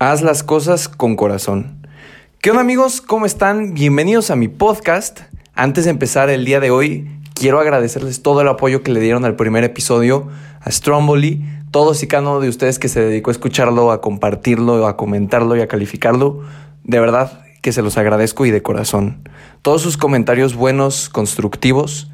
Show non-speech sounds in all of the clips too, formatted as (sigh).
Haz las cosas con corazón. ¿Qué onda amigos? ¿Cómo están? Bienvenidos a mi podcast. Antes de empezar el día de hoy, quiero agradecerles todo el apoyo que le dieron al primer episodio, a Stromboli, todos y cada uno de ustedes que se dedicó a escucharlo, a compartirlo, a comentarlo y a calificarlo. De verdad que se los agradezco y de corazón. Todos sus comentarios buenos, constructivos,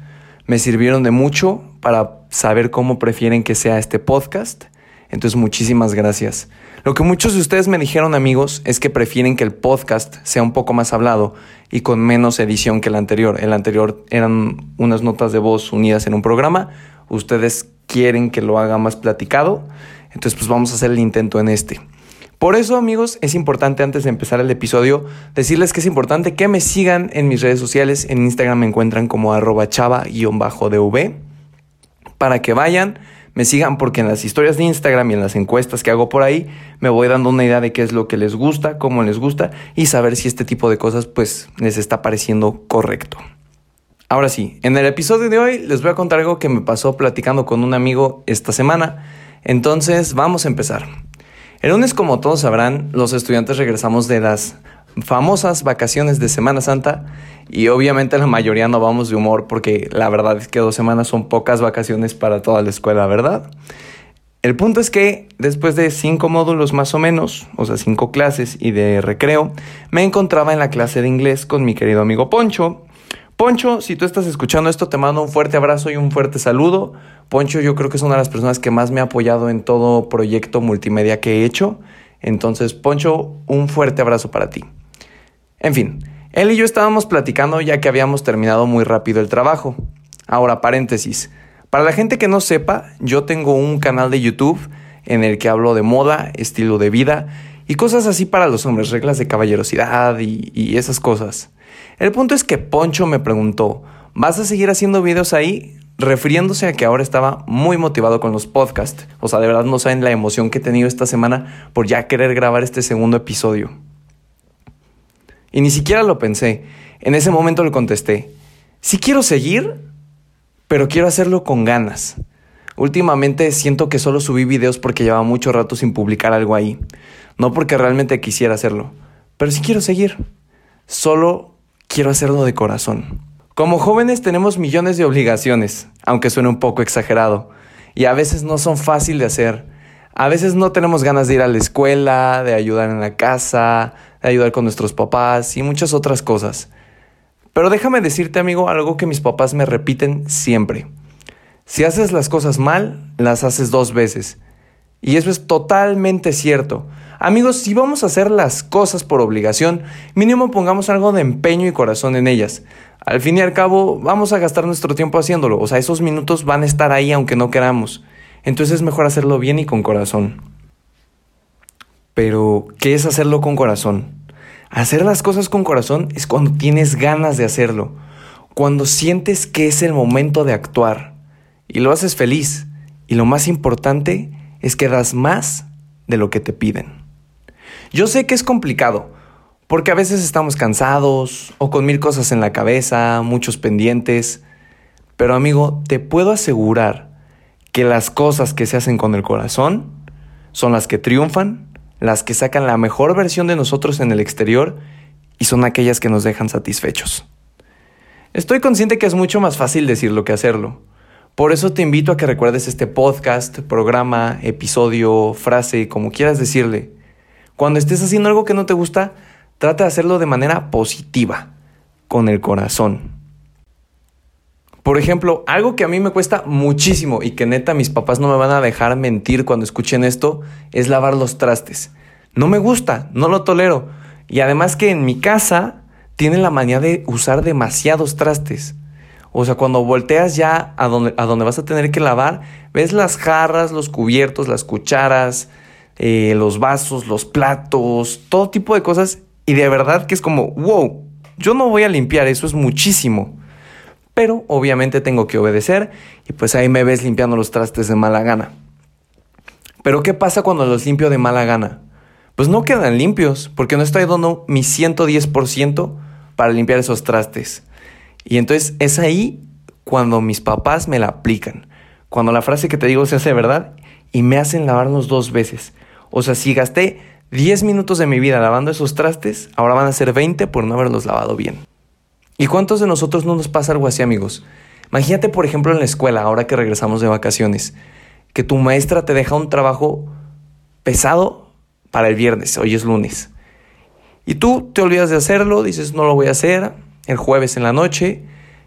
me sirvieron de mucho para saber cómo prefieren que sea este podcast. Entonces muchísimas gracias. Lo que muchos de ustedes me dijeron amigos es que prefieren que el podcast sea un poco más hablado y con menos edición que el anterior. El anterior eran unas notas de voz unidas en un programa. Ustedes quieren que lo haga más platicado. Entonces pues vamos a hacer el intento en este. Por eso, amigos, es importante antes de empezar el episodio decirles que es importante que me sigan en mis redes sociales. En Instagram me encuentran como arroba chava-dv para que vayan, me sigan porque en las historias de Instagram y en las encuestas que hago por ahí me voy dando una idea de qué es lo que les gusta, cómo les gusta y saber si este tipo de cosas pues les está pareciendo correcto. Ahora sí, en el episodio de hoy les voy a contar algo que me pasó platicando con un amigo esta semana. Entonces vamos a empezar. El lunes, como todos sabrán, los estudiantes regresamos de las famosas vacaciones de Semana Santa y obviamente la mayoría no vamos de humor porque la verdad es que dos semanas son pocas vacaciones para toda la escuela, ¿verdad? El punto es que después de cinco módulos más o menos, o sea, cinco clases y de recreo, me encontraba en la clase de inglés con mi querido amigo Poncho. Poncho, si tú estás escuchando esto, te mando un fuerte abrazo y un fuerte saludo. Poncho yo creo que es una de las personas que más me ha apoyado en todo proyecto multimedia que he hecho. Entonces, Poncho, un fuerte abrazo para ti. En fin, él y yo estábamos platicando ya que habíamos terminado muy rápido el trabajo. Ahora, paréntesis. Para la gente que no sepa, yo tengo un canal de YouTube en el que hablo de moda, estilo de vida y cosas así para los hombres, reglas de caballerosidad y, esas cosas. El punto es que Poncho me preguntó, ¿vas a seguir haciendo videos ahí? refiriéndose a que ahora estaba muy motivado con los podcasts. O sea, de verdad no saben la emoción que he tenido esta semana por ya querer grabar este segundo episodio. Y ni siquiera lo pensé. En ese momento le contesté, sí quiero seguir, pero quiero hacerlo con ganas. Últimamente siento que solo subí videos porque llevaba mucho rato sin publicar algo ahí. No porque realmente quisiera hacerlo, pero sí quiero seguir. Solo quiero hacerlo de corazón. Como jóvenes tenemos millones de obligaciones, aunque suene un poco exagerado, y a veces no son fáciles de hacer. A veces no tenemos ganas de ir a la escuela, de ayudar en la casa, ayudar con nuestros papás y muchas otras cosas. Pero déjame decirte, amigo, algo que mis papás me repiten siempre. Si haces las cosas mal, las haces dos veces. Y eso es totalmente cierto. Amigos, si vamos a hacer las cosas por obligación, mínimo pongamos algo de empeño y corazón en ellas. Al fin y al cabo, vamos a gastar nuestro tiempo haciéndolo. O sea, esos minutos van a estar ahí aunque no queramos. Entonces es mejor hacerlo bien y con corazón. Pero, ¿qué es hacerlo con corazón? Hacer las cosas con corazón es cuando tienes ganas de hacerlo. Cuando sientes que es el momento de actuar. Y lo haces feliz. Y lo más importante es que das más de lo que te piden. Yo sé que es complicado porque a veces estamos cansados o con mil cosas en la cabeza, muchos pendientes. Pero amigo, te puedo asegurar que las cosas que se hacen con el corazón son las que triunfan, las que sacan la mejor versión de nosotros en el exterior y son aquellas que nos dejan satisfechos. Estoy consciente que es mucho más fácil decirlo que hacerlo. Por eso te invito a que recuerdes este podcast, programa, episodio, frase, como quieras decirle. Cuando estés haciendo algo que no te gusta, Trata de hacerlo de manera positiva, con el corazón. Por ejemplo, algo que a mí me cuesta muchísimo y que neta mis papás no me van a dejar mentir cuando escuchen esto es lavar los trastes. No me gusta, no lo tolero. Y además que en mi casa tienen la manía de usar demasiados trastes. O sea, cuando volteas ya a donde, a donde vas a tener que lavar, ves las jarras, los cubiertos, las cucharas, eh, los vasos, los platos, todo tipo de cosas y de verdad que es como, wow, yo no voy a limpiar, eso es muchísimo. Pero obviamente tengo que obedecer y pues ahí me ves limpiando los trastes de mala gana. Pero ¿qué pasa cuando los limpio de mala gana? Pues no quedan limpios porque no estoy dando mi 110% para limpiar esos trastes. Y entonces es ahí cuando mis papás me la aplican. Cuando la frase que te digo se hace verdad y me hacen lavarlos dos veces. O sea, si gasté 10 minutos de mi vida lavando esos trastes, ahora van a ser 20 por no haberlos lavado bien. ¿Y cuántos de nosotros no nos pasa algo así, amigos? Imagínate, por ejemplo, en la escuela, ahora que regresamos de vacaciones, que tu maestra te deja un trabajo pesado para el viernes, hoy es lunes. Y tú te olvidas de hacerlo, dices, no lo voy a hacer, el jueves en la noche,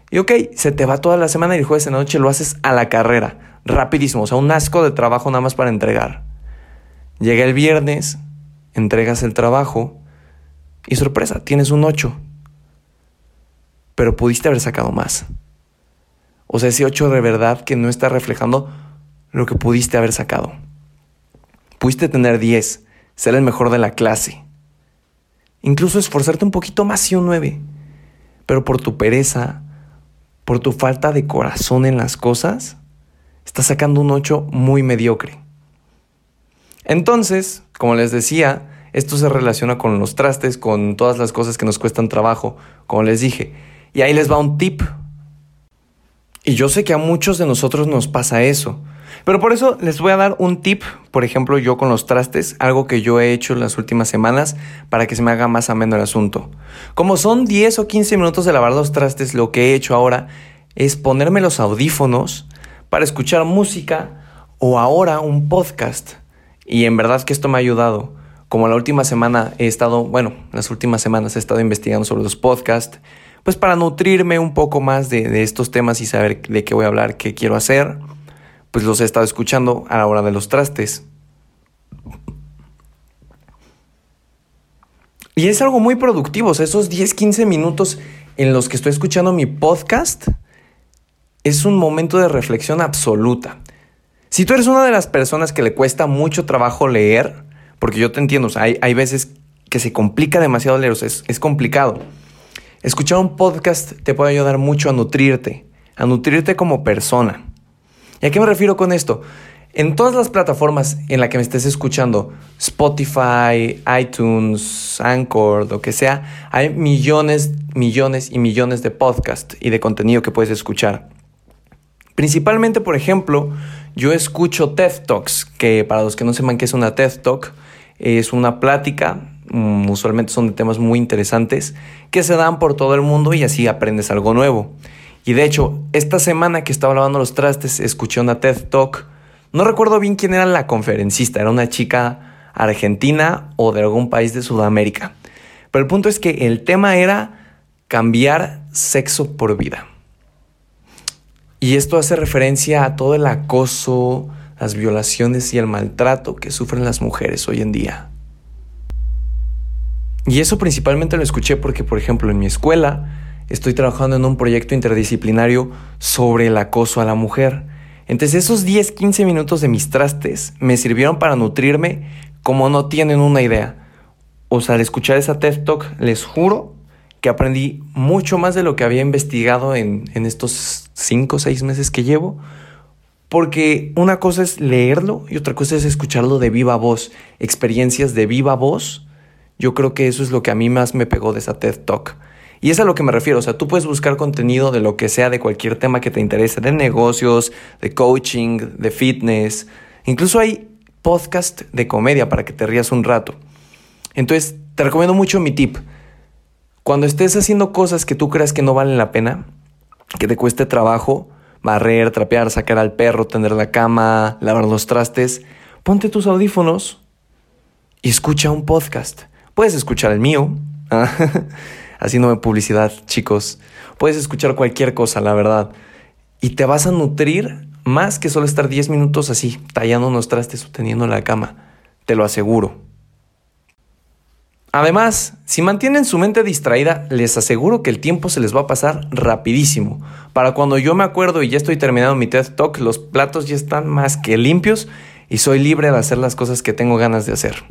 y ok, se te va toda la semana y el jueves en la noche lo haces a la carrera, rapidísimo, o sea, un asco de trabajo nada más para entregar. Llega el viernes, entregas el trabajo y sorpresa, tienes un 8. Pero pudiste haber sacado más. O sea, ese 8 de verdad que no está reflejando lo que pudiste haber sacado. Pudiste tener 10, ser el mejor de la clase. Incluso esforzarte un poquito más y un 9. Pero por tu pereza, por tu falta de corazón en las cosas, estás sacando un 8 muy mediocre. Entonces, como les decía, esto se relaciona con los trastes, con todas las cosas que nos cuestan trabajo, como les dije. Y ahí les va un tip. Y yo sé que a muchos de nosotros nos pasa eso. Pero por eso les voy a dar un tip, por ejemplo, yo con los trastes, algo que yo he hecho las últimas semanas para que se me haga más ameno el asunto. Como son 10 o 15 minutos de lavar los trastes, lo que he hecho ahora es ponerme los audífonos para escuchar música o ahora un podcast. Y en verdad que esto me ha ayudado. Como la última semana he estado, bueno, las últimas semanas he estado investigando sobre los podcasts, pues para nutrirme un poco más de, estos temas y saber de qué voy a hablar, qué quiero hacer pues los he estado escuchando a la hora de los trastes. Y es algo muy productivo, esos 10, 15 minutos en los que estoy escuchando mi podcast es un momento de reflexión absoluta. Si tú eres una de las personas que le cuesta mucho trabajo leer, porque yo te entiendo, hay, veces que se complica demasiado leer, o sea, es complicado. Escuchar un podcast te puede ayudar mucho a nutrirte, a nutrirte como persona. ¿Y a qué me refiero con esto? En todas las plataformas en las que me estés escuchando, Spotify, iTunes, Anchor, lo que sea, hay millones, millones y millones de podcasts y de contenido que puedes escuchar. Principalmente, por ejemplo, yo escucho TED Talks, que para los que no sepan qué es una TED Talk, es una plática, usualmente son de temas muy interesantes, que se dan por todo el mundo y así aprendes algo nuevo. Y de hecho, esta semana que estaba lavando los trastes, escuché una TED Talk. No recuerdo bien quién era la conferencista, era una chica argentina o de algún país de Sudamérica. Pero el punto es que el tema era cambiar sexo por vida. Y esto hace referencia a todo el acoso, las violaciones y el maltrato que sufren las mujeres hoy en día. Y eso principalmente lo escuché porque, por ejemplo, en mi escuela, estoy trabajando en un proyecto interdisciplinario sobre el acoso a la mujer. Entonces esos 10, 15 minutos de mis trastes me sirvieron para nutrirme como no tienen una idea. O sea, al escuchar esa TED Talk, les juro que aprendí mucho más de lo que había investigado en, en estos 5 o 6 meses que llevo. Porque una cosa es leerlo y otra cosa es escucharlo de viva voz, experiencias de viva voz. Yo creo que eso es lo que a mí más me pegó de esa TED Talk. Y es a lo que me refiero, o sea, tú puedes buscar contenido de lo que sea, de cualquier tema que te interese, de negocios, de coaching, de fitness. Incluso hay podcast de comedia para que te rías un rato. Entonces, te recomiendo mucho mi tip. Cuando estés haciendo cosas que tú creas que no valen la pena, que te cueste trabajo, barrer, trapear, sacar al perro, tender la cama, lavar los trastes, ponte tus audífonos y escucha un podcast. Puedes escuchar el mío. (laughs) haciéndome publicidad, chicos. Puedes escuchar cualquier cosa, la verdad. Y te vas a nutrir más que solo estar 10 minutos así, tallando unos trastes o teniendo la cama. Te lo aseguro. Además, si mantienen su mente distraída, les aseguro que el tiempo se les va a pasar rapidísimo. Para cuando yo me acuerdo y ya estoy terminando mi TED Talk, los platos ya están más que limpios y soy libre de hacer las cosas que tengo ganas de hacer.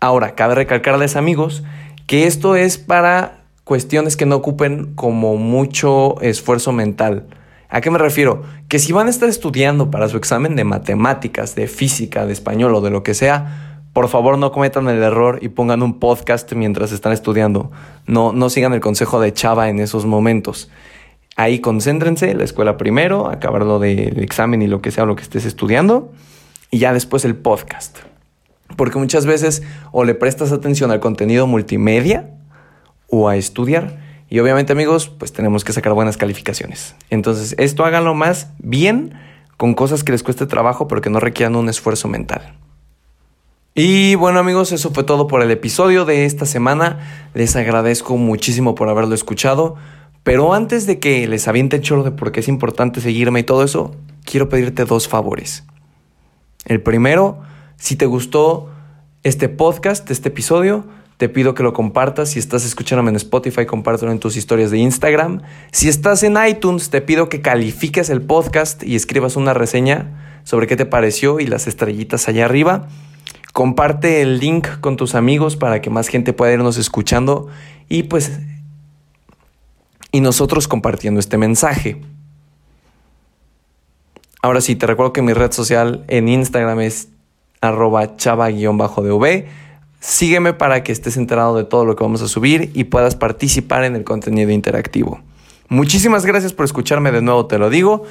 Ahora, cabe recalcarles amigos que esto es para cuestiones que no ocupen como mucho esfuerzo mental. ¿A qué me refiero? Que si van a estar estudiando para su examen de matemáticas, de física, de español o de lo que sea, por favor no cometan el error y pongan un podcast mientras están estudiando. No, no sigan el consejo de Chava en esos momentos. Ahí concéntrense, la escuela primero, acabar lo del examen y lo que sea, lo que estés estudiando, y ya después el podcast. Porque muchas veces o le prestas atención al contenido multimedia o a estudiar. Y obviamente amigos, pues tenemos que sacar buenas calificaciones. Entonces, esto háganlo más bien con cosas que les cueste trabajo, pero que no requieran un esfuerzo mental. Y bueno amigos, eso fue todo por el episodio de esta semana. Les agradezco muchísimo por haberlo escuchado. Pero antes de que les aviente el choro de por qué es importante seguirme y todo eso, quiero pedirte dos favores. El primero, si te gustó este podcast, este episodio, te pido que lo compartas. Si estás escuchándome en Spotify, compártelo en tus historias de Instagram. Si estás en iTunes, te pido que califiques el podcast y escribas una reseña sobre qué te pareció y las estrellitas allá arriba. Comparte el link con tus amigos para que más gente pueda irnos escuchando y pues y nosotros compartiendo este mensaje. Ahora sí, te recuerdo que mi red social en Instagram es arroba chava-dv. Sígueme para que estés enterado de todo lo que vamos a subir y puedas participar en el contenido interactivo. Muchísimas gracias por escucharme de nuevo, te lo digo,